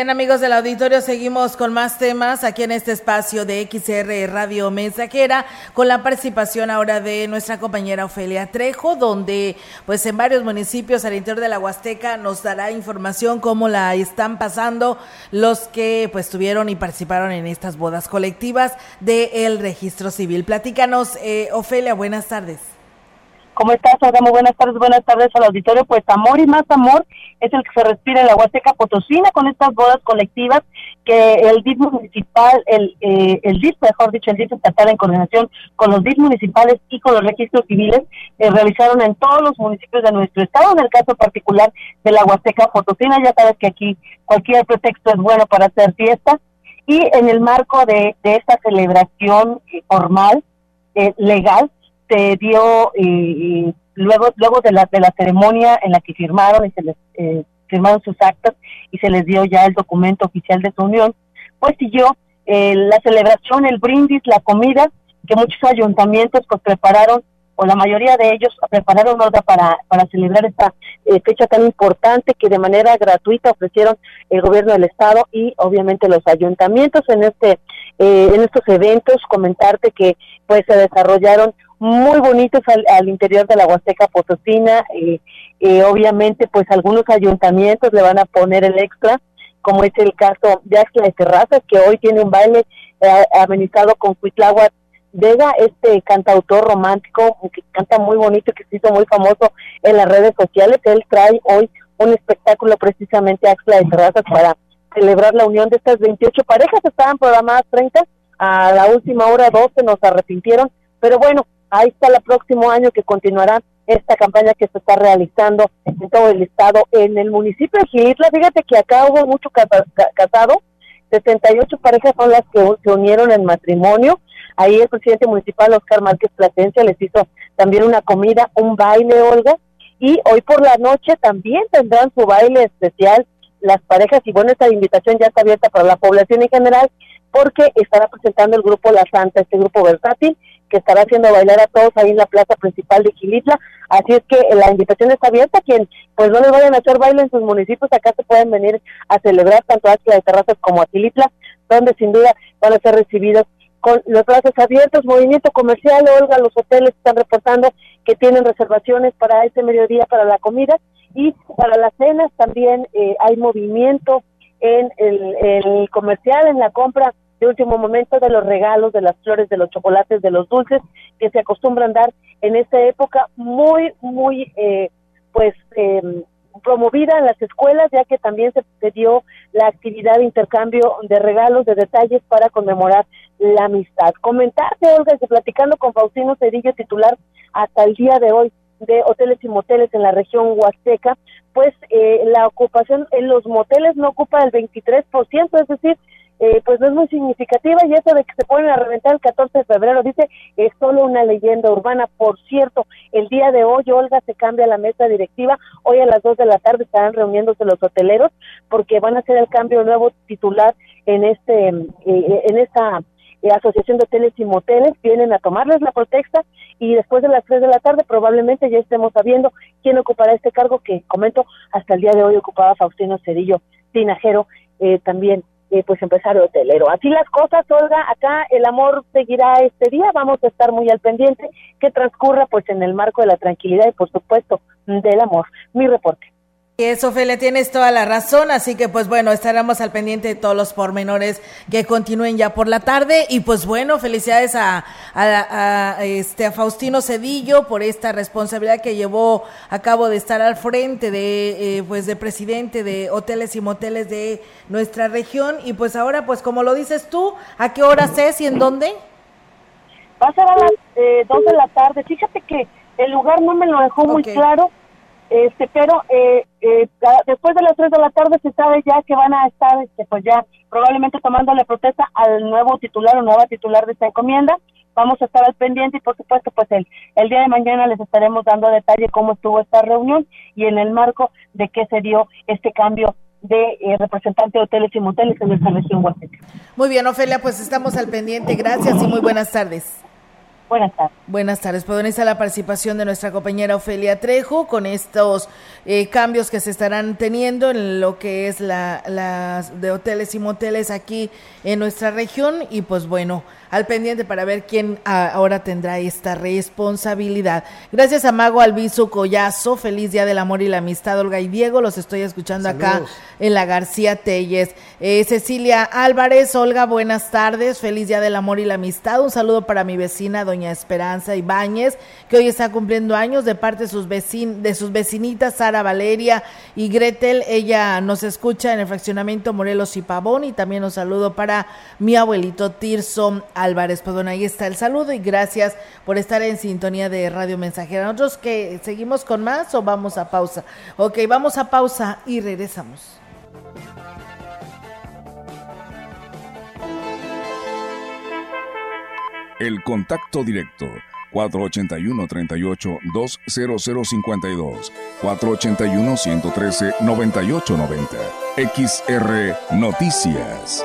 Bien amigos del auditorio, seguimos con más temas aquí en este espacio de XR Radio Mensajera, con la participación ahora de nuestra compañera Ofelia Trejo, donde pues en varios municipios al interior de la Huasteca nos dará información cómo la están pasando los que pues tuvieron y participaron en estas bodas colectivas del registro civil. Platícanos, eh, Ofelia, buenas tardes. ¿Cómo estás, Adamo? Buenas tardes, buenas tardes al auditorio. Pues amor y más amor es el que se respira en la Huasteca Potosina con estas bodas colectivas que el DIF municipal, el, eh, el DIF, mejor dicho, el DIF estatal en coordinación con los DIF municipales y con los registros civiles, eh, realizaron en todos los municipios de nuestro estado, en el caso particular de la Huasteca Potosina. Ya sabes que aquí cualquier pretexto es bueno para hacer fiesta. Y en el marco de, de esta celebración formal, eh, legal, se dio y, luego luego de la de la ceremonia en la que firmaron y se les eh, firmaron sus actas y se les dio ya el documento oficial de su unión pues siguió eh, la celebración el brindis la comida que muchos ayuntamientos pues prepararon o la mayoría de ellos prepararon nota para para celebrar esta eh, fecha tan importante que de manera gratuita ofrecieron el gobierno del estado y obviamente los ayuntamientos en este en estos eventos. Comentarte que pues se desarrollaron muy bonitos al, interior de la Huasteca Potosina. Eh, eh, obviamente, pues algunos ayuntamientos le van a poner el extra, como es el caso de Axla de Terrazas, que hoy tiene un baile eh, amenizado con Cuitláhuac Vega, este cantautor romántico que canta muy bonito que se hizo muy famoso en las redes sociales. Él trae hoy un espectáculo precisamente a Axla de Terrazas para celebrar la unión de estas 28 parejas. Estaban programadas 30, a la última hora 12 nos arrepintieron, pero bueno, ahí está el próximo año que continuará esta campaña que se está realizando en todo el estado. En el municipio de Gilitla, fíjate que acá hubo mucho casado, 68 parejas son las que se unieron en matrimonio. Ahí el presidente municipal, Oscar Márquez Plasencia, les hizo también una comida, un baile, Olga. Y hoy por la noche también tendrán su baile especial las parejas. Y bueno, esta invitación ya está abierta para la población en general porque estará presentando el grupo La Santa, este grupo versátil, que estará haciendo bailar a todos ahí en la plaza principal de Quilitla. Así es que la invitación está abierta. Quien pues no les vayan a hacer baile en sus municipios, acá se pueden venir a celebrar tanto a de Terrazas como a Quilitla, donde sin duda van a ser recibidos con los brazos abiertos. Movimiento comercial, Olga, los hoteles están reportando que tienen reservaciones para este mediodía para la comida y para las cenas también eh, hay movimiento en el, el comercial, en la compra de último momento de los regalos, de las flores, de los chocolates, de los dulces que se acostumbran dar en esta época muy, muy, eh, pues, eh, promovida en las escuelas, ya que también se, dio la actividad de intercambio de regalos, de detalles para conmemorar la amistad. Comentarte, Olga, que platicando con Faustino Cedillo, titular hasta el día de hoy de hoteles y moteles en la región Huasteca, pues eh, la ocupación en los moteles no ocupa el 23%, es decir, eh, pues no es muy significativa y eso de que se ponen a reventar el 14 de febrero, dice, es solo una leyenda urbana. Por cierto, el día de hoy, Olga, se cambia la mesa directiva. Hoy a las 2 de la tarde estarán reuniéndose los hoteleros porque van a hacer el cambio nuevo titular en este eh, en esta eh, Asociación de Hoteles y Moteles. Vienen a tomarles la protesta y después de las 3 de la tarde probablemente ya estemos sabiendo quién ocupará este cargo que, comento, hasta el día de hoy ocupaba Faustino Cedillo Tinajero, también eh, pues empresario hotelero. Así las cosas, Olga, acá el amor seguirá este día, vamos a estar muy al pendiente que transcurra pues en el marco de la tranquilidad y por supuesto del amor. Mi reporte. Eso, Fele, tienes toda la razón, así que pues bueno, estaremos al pendiente de todos los pormenores que continúen ya por la tarde y pues bueno, felicidades a, este a Faustino Cedillo por esta responsabilidad que llevó a cabo de estar al frente de eh, pues de presidente de hoteles y moteles de nuestra región y pues ahora pues como lo dices tú, ¿a qué hora es y en dónde? Va a ser a las eh, dos de la tarde. Fíjate que el lugar no me lo dejó muy claro este pero eh, eh, después de las 3 de la tarde se sabe ya que van a estar este, pues ya probablemente tomándole protesta al nuevo titular o nueva titular de esta encomienda vamos a estar al pendiente y por supuesto pues el, el día de mañana les estaremos dando detalle cómo estuvo esta reunión y en el marco de qué se dio este cambio de eh, representante de hoteles y moteles en esta región Huasteca. Muy bien, Ofelia, pues estamos al pendiente. Gracias y muy buenas tardes. Buenas tardes. Buenas tardes. Pueden estar la participación de nuestra compañera Ofelia Trejo con estos eh, cambios que se estarán teniendo en lo que es la, las de hoteles y moteles aquí en nuestra región. Y pues bueno, al pendiente para ver quién ah, ahora tendrá esta responsabilidad. Gracias a Mago Alviso Collazo, feliz Día del Amor y la Amistad, Olga y Diego, los estoy escuchando acá en la García Telles. Eh, Cecilia Álvarez, Olga, buenas tardes, feliz Día del Amor y la Amistad, un saludo para mi vecina doña Esperanza Ibáñez, que hoy está cumpliendo años de parte de sus, vecin de sus vecinitas Sara Valeria y Gretel, ella nos escucha en el fraccionamiento Morelos y Pavón y también un saludo para mi abuelito Tirso Álvarez. Pues ahí está el saludo y gracias por estar en sintonía de Radio Mensajera. Nosotros que seguimos con más o vamos a pausa. Ok, vamos a pausa y regresamos. El contacto directo 481-38-20052, 481-113-9890. XR Noticias.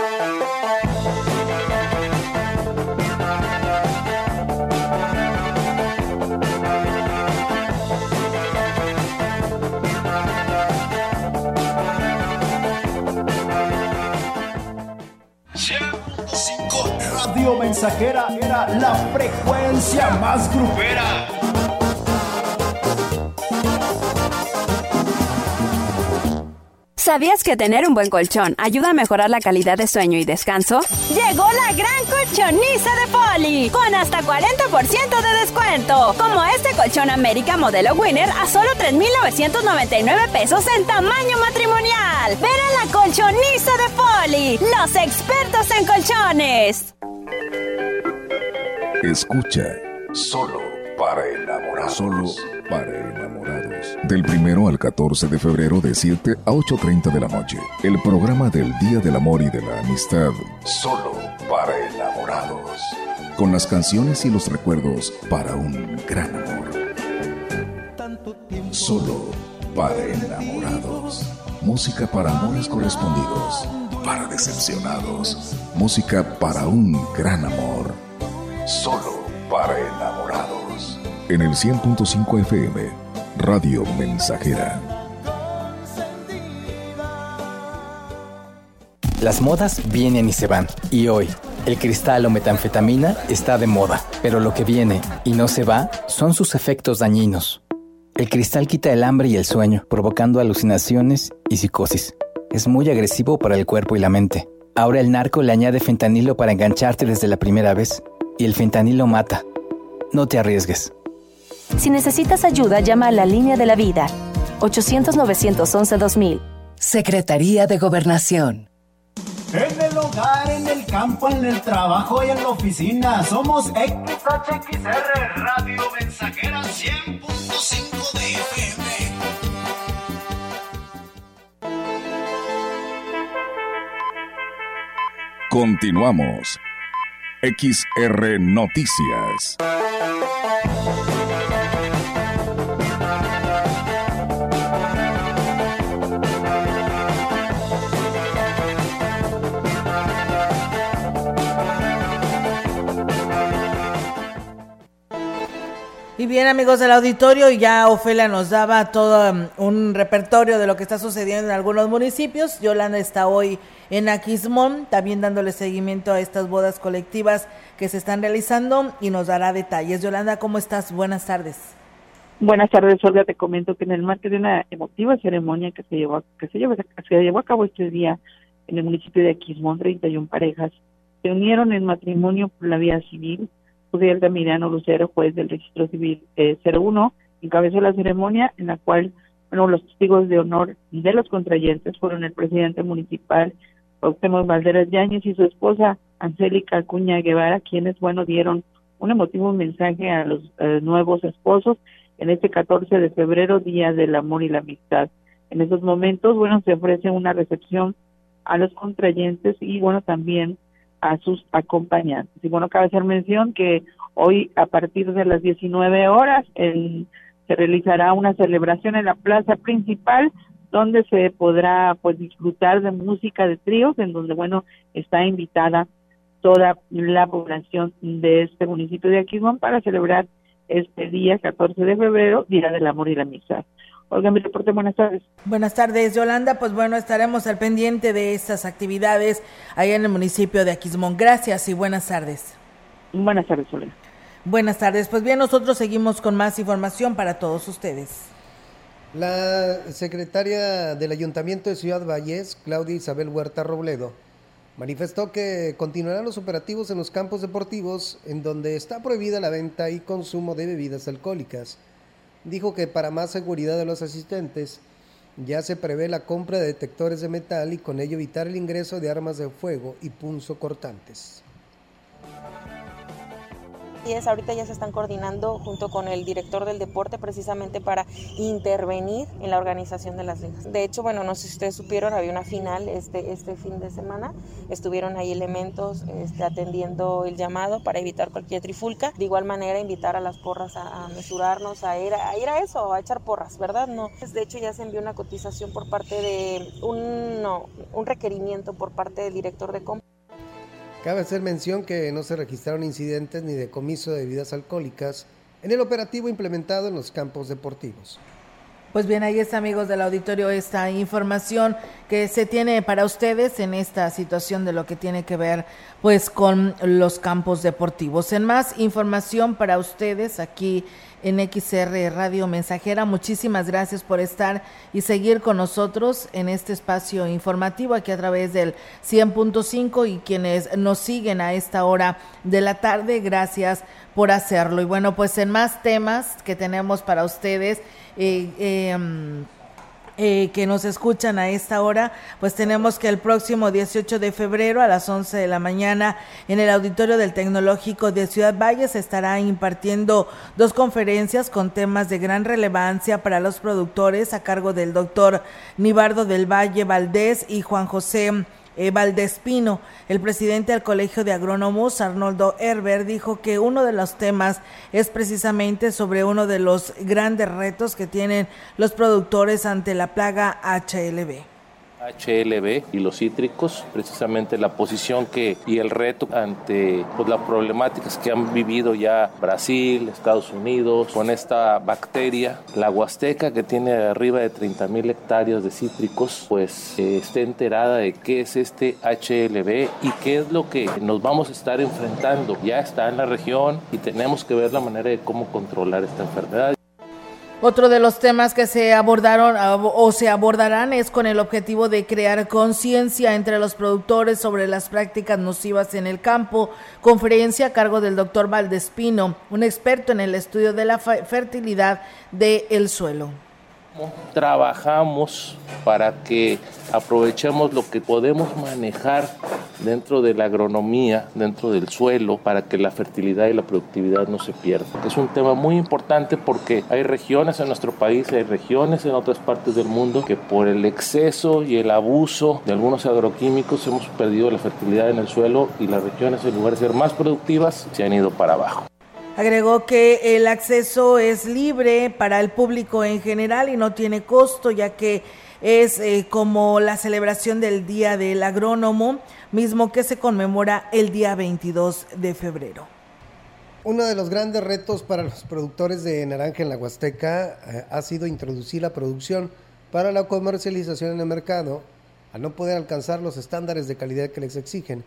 Era la frecuencia más grupera. ¿Sabías que tener un buen colchón ayuda a mejorar la calidad de sueño y descanso? Llegó la gran colchoniza de Poli, con hasta 40% de descuento. Como este colchón América modelo Winner a solo 3,999 pesos en tamaño matrimonial. Ven a la colchoniza de Poli, los expertos en colchones. Escucha solo para enamorados. Solo para enamorados. Del primero al 14 de febrero de 7 a 8.30 de la noche. El programa del Día del Amor y de la Amistad. Solo para enamorados. Con las canciones y los recuerdos para un gran amor. Solo para enamorados. Música para amores correspondidos. Para decepcionados. Música para un gran amor. Solo para enamorados. En el 100.5 FM, Radio Mensajera. Las modas vienen y se van. Y hoy, el cristal o metanfetamina está de moda. Pero lo que viene y no se va son sus efectos dañinos. El cristal quita el hambre y el sueño, provocando alucinaciones y psicosis. Es muy agresivo para el cuerpo y la mente. Ahora el narco le añade fentanilo para engancharte desde la primera vez. Y el fentanilo mata. No te arriesgues. Si necesitas ayuda, llama a la línea de la vida. 800-911-2000. Secretaría de Gobernación. En el hogar, en el campo, en el trabajo y en la oficina. Somos XHXR Radio Mensajera 100.5 de FM. Continuamos. XR Noticias. Y bien amigos del auditorio, ya Ofelia nos daba todo um, un repertorio de lo que está sucediendo en algunos municipios. Yolanda está hoy en Aquismón, también dándole seguimiento a estas bodas colectivas que se están realizando y nos dará detalles. Yolanda, ¿cómo estás? Buenas tardes. Buenas tardes, Olga. Te comento que en el marco de una emotiva ceremonia que se llevó, que se llevó, se llevó a cabo este día en el municipio de Aquismón, 31 parejas se unieron en matrimonio por la vía civil Judiel Mirano Lucero, juez del registro civil eh, 01, encabezó la ceremonia en la cual bueno, los testigos de honor de los contrayentes fueron el presidente municipal, Octemo Valderas Yáñez y su esposa, Angélica Acuña Guevara, quienes, bueno, dieron un emotivo mensaje a los eh, nuevos esposos en este 14 de febrero, Día del Amor y la Amistad. En esos momentos, bueno, se ofrece una recepción a los contrayentes y, bueno, también a sus acompañantes. Y bueno, cabe hacer mención que hoy a partir de las 19 horas se realizará una celebración en la plaza principal donde se podrá pues disfrutar de música de tríos en donde bueno está invitada toda la población de este municipio de Aquismón para celebrar este día 14 de febrero, Día del Amor y la Amistad. Olga, mi reporte, buenas tardes. Buenas tardes, Yolanda. Pues bueno, estaremos al pendiente de estas actividades allá en el municipio de Aquismón. Gracias y buenas tardes. Buenas tardes, Olga. Buenas tardes. Pues bien, nosotros seguimos con más información para todos ustedes. La secretaria del Ayuntamiento de Ciudad Valles, Claudia Isabel Huerta Robledo, manifestó que continuarán los operativos en los campos deportivos en donde está prohibida la venta y consumo de bebidas alcohólicas dijo que para más seguridad de los asistentes ya se prevé la compra de detectores de metal y con ello evitar el ingreso de armas de fuego y punzocortantes es, ahorita ya se están coordinando junto con el director del deporte precisamente para intervenir en la organización de las ligas. De hecho, bueno, no sé si ustedes supieron, había una final este, este fin de semana, estuvieron ahí elementos este, atendiendo el llamado para evitar cualquier trifulca. De igual manera, invitar a las porras a, mesurarnos, a ir a, ir a eso, a echar porras, ¿verdad? No. De hecho, ya se envió una cotización por parte de un, un requerimiento por parte del director de compra Cabe hacer mención que no se registraron incidentes ni decomiso de bebidas alcohólicas en el operativo implementado en los campos deportivos. Pues bien, ahí está, amigos del auditorio, esta información que se tiene para ustedes en esta situación de lo que tiene que ver pues con los campos deportivos. En más información para ustedes aquí en XR Radio Mensajera. Muchísimas gracias por estar y seguir con nosotros en este espacio informativo aquí a través del 100.5 y quienes nos siguen a esta hora de la tarde, gracias por hacerlo. Y bueno, pues en más temas que tenemos para ustedes, eh, em, eh, que nos escuchan a esta hora, pues tenemos que el próximo 18 de febrero a las 11 de la mañana en el auditorio del Tecnológico de Ciudad Valles estará impartiendo dos conferencias con temas de gran relevancia para los productores a cargo del doctor Nibardo del Valle Valdés y Juan José eh, Valdespino. El presidente del Colegio de Agrónomos, Arnoldo Herber, dijo que uno de los temas es precisamente sobre uno de los grandes retos que tienen los productores ante la plaga HLB. HLB y los cítricos, precisamente la posición que y el reto ante pues, las problemáticas que han vivido ya Brasil, Estados Unidos con esta bacteria, la huasteca que tiene arriba de 30 mil hectáreas de cítricos, pues eh, esté enterada de qué es este HLB y qué es lo que nos vamos a estar enfrentando. Ya está en la región y tenemos que ver la manera de cómo controlar esta enfermedad. Otro de los temas que se abordaron o se abordarán es con el objetivo de crear conciencia entre los productores sobre las prácticas nocivas en el campo. Conferencia a cargo del doctor Valdespino, un experto en el estudio de la fertilidad del suelo trabajamos para que aprovechemos lo que podemos manejar dentro de la agronomía, dentro del suelo, para que la fertilidad y la productividad no se pierdan. Es un tema muy importante porque hay regiones en nuestro país, hay regiones en otras partes del mundo que por el exceso y el abuso de algunos agroquímicos hemos perdido la fertilidad en el suelo y las regiones en lugar de ser más productivas se han ido para abajo. Agregó que el acceso es libre para el público en general y no tiene costo, ya que es eh, como la celebración del Día del Agrónomo, mismo que se conmemora el día 22 de febrero. Uno de los grandes retos para los productores de naranja en la Huasteca eh, ha sido introducir la producción para la comercialización en el mercado, al no poder alcanzar los estándares de calidad que les exigen.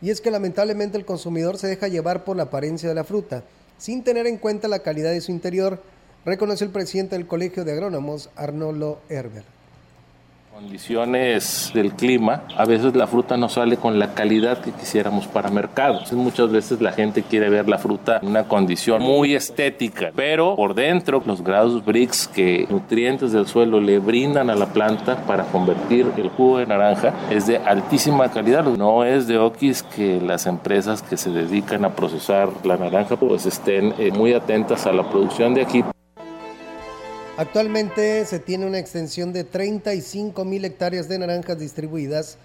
Y es que lamentablemente el consumidor se deja llevar por la apariencia de la fruta sin tener en cuenta la calidad de su interior, reconoció el presidente del Colegio de Agrónomos, Arnolo Herber condiciones del clima, a veces la fruta no sale con la calidad que quisiéramos para mercado. muchas veces la gente quiere ver la fruta en una condición muy estética, pero por dentro los grados BRICS que nutrientes del suelo le brindan a la planta para convertir el jugo de naranja es de altísima calidad. No es de oquis que las empresas que se dedican a procesar la naranja pues estén eh, muy atentas a la producción de aquí. Actualmente se tiene una extensión de 35 mil hectáreas de naranjas distribuidas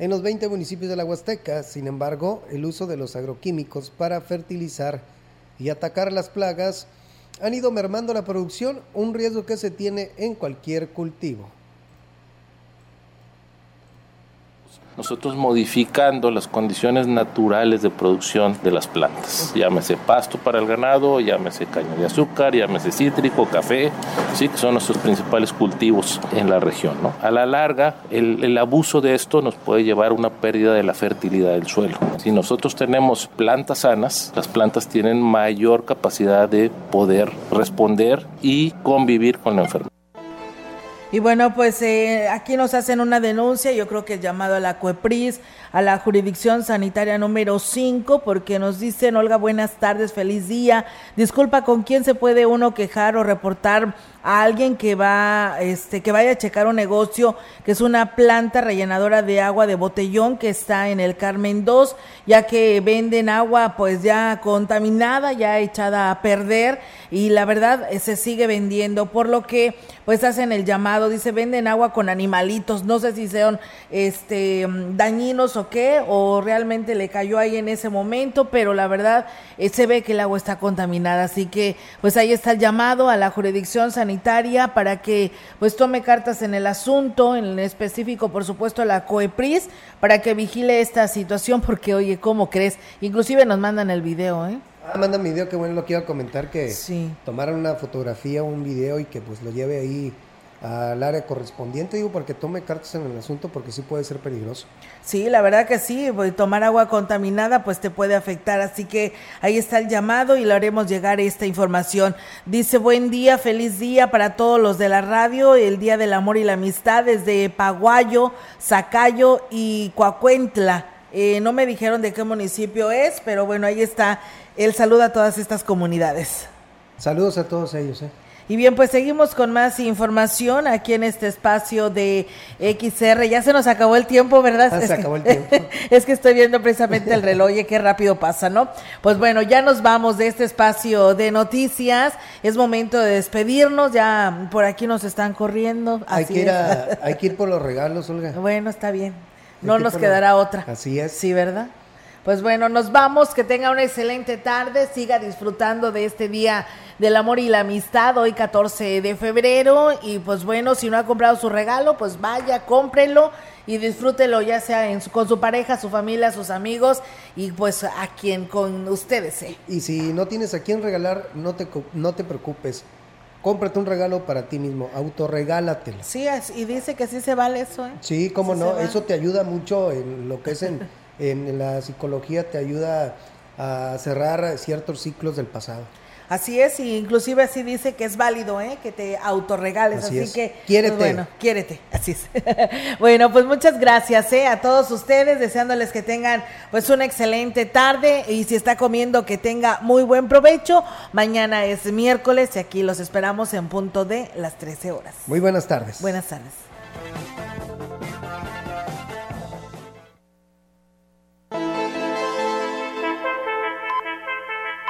en los 20 municipios de la Huasteca. Sin embargo, el uso de los agroquímicos para fertilizar y atacar las plagas han ido mermando la producción, un riesgo que se tiene en cualquier cultivo. Nosotros modificando las condiciones naturales de producción de las plantas. Llámese pasto para el ganado, llámese caña de azúcar, llámese cítrico, café, sí que son nuestros principales cultivos en la región. ¿no? A la larga, el, el abuso de esto nos puede llevar a una pérdida de la fertilidad del suelo. Si nosotros tenemos plantas sanas, las plantas tienen mayor capacidad de poder responder y convivir con la enfermedad. Y bueno, pues eh, aquí nos hacen una denuncia, yo creo que es llamado a la CUEPRIS, a la jurisdicción sanitaria número 5, porque nos dicen, Olga, buenas tardes, feliz día. Disculpa, ¿con quién se puede uno quejar o reportar a alguien que va, este, que vaya a checar un negocio que es una planta rellenadora de agua de botellón que está en el Carmen 2, ya que venden agua pues ya contaminada, ya echada a perder y la verdad eh, se sigue vendiendo, por lo que pues hacen el llamado, dice venden agua con animalitos, no sé si sean este dañinos o qué, o realmente le cayó ahí en ese momento, pero la verdad eh, se ve que el agua está contaminada, así que pues ahí está el llamado a la jurisdicción sanitaria sanitaria para que pues tome cartas en el asunto, en específico por supuesto la COEPRIS, para que vigile esta situación porque oye, ¿cómo crees? Inclusive nos mandan el video, ¿eh? Ah, mandan video, que bueno lo a comentar, que sí. tomaran una fotografía o un video y que pues lo lleve ahí al área correspondiente, digo, para que tome cartas en el asunto, porque sí puede ser peligroso. Sí, la verdad que sí, tomar agua contaminada pues te puede afectar, así que ahí está el llamado y le haremos llegar esta información. Dice, buen día, feliz día para todos los de la radio, el Día del Amor y la Amistad desde Paguayo, Zacayo y Coacuentla. Eh, no me dijeron de qué municipio es, pero bueno, ahí está el saludo a todas estas comunidades. Saludos a todos ellos. ¿eh? Y bien, pues seguimos con más información aquí en este espacio de XR. Ya se nos acabó el tiempo, ¿verdad? Ah, se acabó el tiempo. es que estoy viendo precisamente el reloj y qué rápido pasa, ¿no? Pues bueno, ya nos vamos de este espacio de noticias. Es momento de despedirnos. Ya por aquí nos están corriendo. Hay que, ir a- hay que ir por los regalos, Olga. Bueno, está bien. No nos quedará otra. Así es. Sí, ¿verdad? Pues bueno, nos vamos, que tenga una excelente tarde, siga disfrutando de este día del amor y la amistad, hoy 14 de febrero, y pues bueno, si no ha comprado su regalo, pues vaya, cómprelo y disfrútelo ya sea en su- con su pareja, su familia, sus amigos y pues a quien con ustedes. ¿eh? Y si no tienes a quién regalar, no te, no te preocupes. Cómprate un regalo para ti mismo, autorregálatelo. Sí, y dice que sí se vale eso, ¿eh? Sí, cómo Sí no, eso te ayuda mucho en lo que es en, en la psicología, te ayuda a cerrar ciertos ciclos del pasado. Así es, y inclusive así dice que es válido, ¿eh? que te autorregales, Así así, es. que Quiérete. pues bueno, quiérete, así es. bueno, pues muchas gracias ¿eh? a todos ustedes, deseándoles que tengan pues una excelente tarde y si está comiendo que tenga muy buen provecho. Mañana es miércoles y aquí los esperamos en punto de las 13 horas. Muy buenas tardes. Buenas tardes.